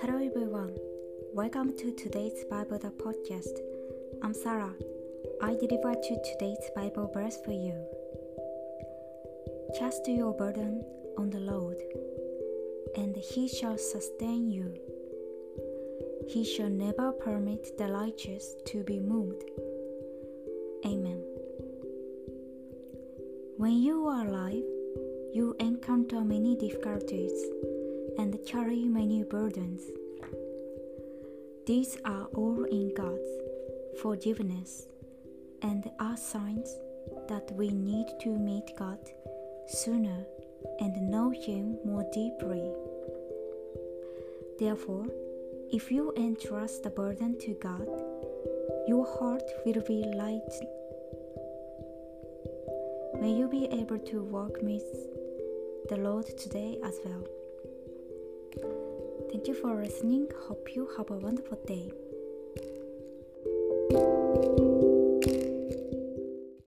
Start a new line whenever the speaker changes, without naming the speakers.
Hello everyone. Welcome to today's Bible podcast. I'm Sarah. I deliver to today's Bible verse for you. Cast your burden on the Lord, and he shall sustain you. He shall never permit the righteous to be moved. Amen. When you are alive, you encounter many difficulties and carry many burdens. These are all in God's forgiveness and are signs that we need to meet God sooner and know Him more deeply. Therefore, if you entrust the burden to God, your heart will be light. May you be able to walk with the Lord today as well. Thank you for listening. Hope you have a wonderful day.